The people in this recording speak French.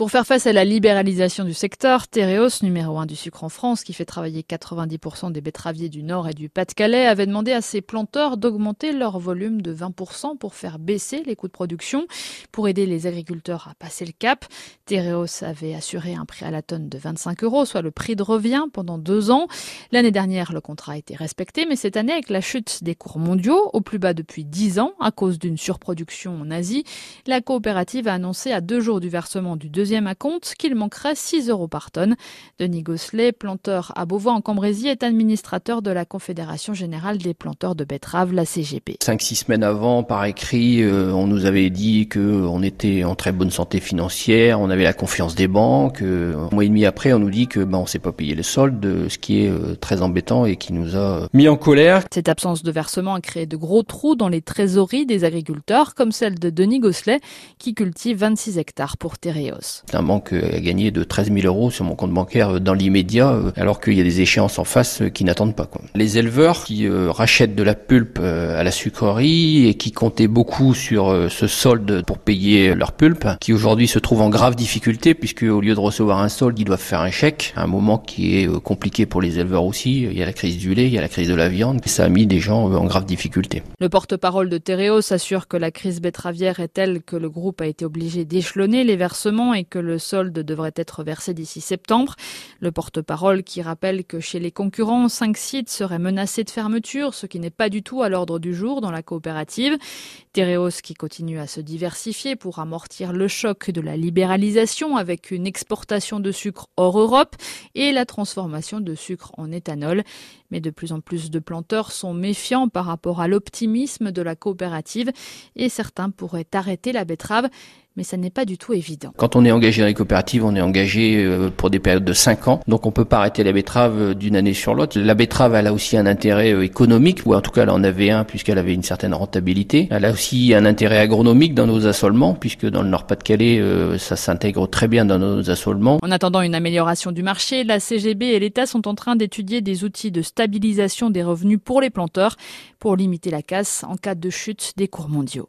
Pour faire face à la libéralisation du secteur, Tereos, numéro un du sucre en France, qui fait travailler 90% des betteraviers du Nord et du Pas-de-Calais, avait demandé à ses planteurs d'augmenter leur volume de 20% pour faire baisser les coûts de production, pour aider les agriculteurs à passer le cap. Tereos avait assuré un prix à la tonne de 25 euros, soit le prix de revient pendant deux ans. L'année dernière, le contrat a été respecté, mais cette année, avec la chute des cours mondiaux, au plus bas depuis 10 ans, à cause d'une surproduction en Asie, la coopérative a annoncé à deux jours du versement du deuxième à compte qu'il manquerait 6 euros par tonne. Denis Gosselet, planteur à Beauvois en Cambrésie, est administrateur de la Confédération générale des planteurs de betteraves, la CGP. Cinq, six semaines avant, par écrit, euh, on nous avait dit qu'on était en très bonne santé financière, on avait la confiance des banques. Euh, un mois et demi après, on nous dit que ben, on s'est pas payé les soldes, ce qui est euh, très embêtant et qui nous a mis en colère. Cette absence de versement a créé de gros trous dans les trésoreries des agriculteurs, comme celle de Denis Gosselet, qui cultive 26 hectares pour Tereos un manque à gagner de 13 000 euros sur mon compte bancaire dans l'immédiat, euh, alors qu'il y a des échéances en face euh, qui n'attendent pas. Les éleveurs qui euh, rachètent de la pulpe à la sucrerie et qui comptaient beaucoup sur ce solde pour payer leur pulpe, qui aujourd'hui se trouvent en grave difficulté puisque au lieu de recevoir un solde, ils doivent faire un chèque, un moment qui est compliqué pour les éleveurs aussi. Il y a la crise du lait, il y a la crise de la viande, ça a mis des gens en grave difficulté. Le porte-parole de Tereos s'assure que la crise betteravière est telle que le groupe a été obligé d'échelonner les versements et que le solde devrait être versé d'ici septembre. Le porte-parole qui rappelle que chez les concurrents, cinq sites seraient menacés de fermeture, ce qui n'est pas du tout à l'ordre du jour dans la coopérative. Tereos qui continue à se diversifier pour amortir le choc de la libéralisation avec une exportation de sucre hors Europe et la transformation de sucre en éthanol. Mais de plus en plus de planteurs sont méfiants par rapport à l'optimisme de la coopérative et certains pourraient arrêter la betterave mais ça n'est pas du tout évident. Quand on est engagé dans les coopératives, on est engagé euh, pour des périodes de 5 ans, donc on peut pas arrêter la betterave euh, d'une année sur l'autre. La betterave, elle a aussi un intérêt euh, économique, ou en tout cas elle en avait un puisqu'elle avait une certaine rentabilité. Elle a aussi un intérêt agronomique dans nos assolements, puisque dans le Nord-Pas-de-Calais, ça s'intègre très bien dans nos assolements. En attendant une amélioration du marché, la CGB et l'État sont en train d'étudier des outils de stabilisation des revenus pour les planteurs pour limiter la casse en cas de chute des cours mondiaux.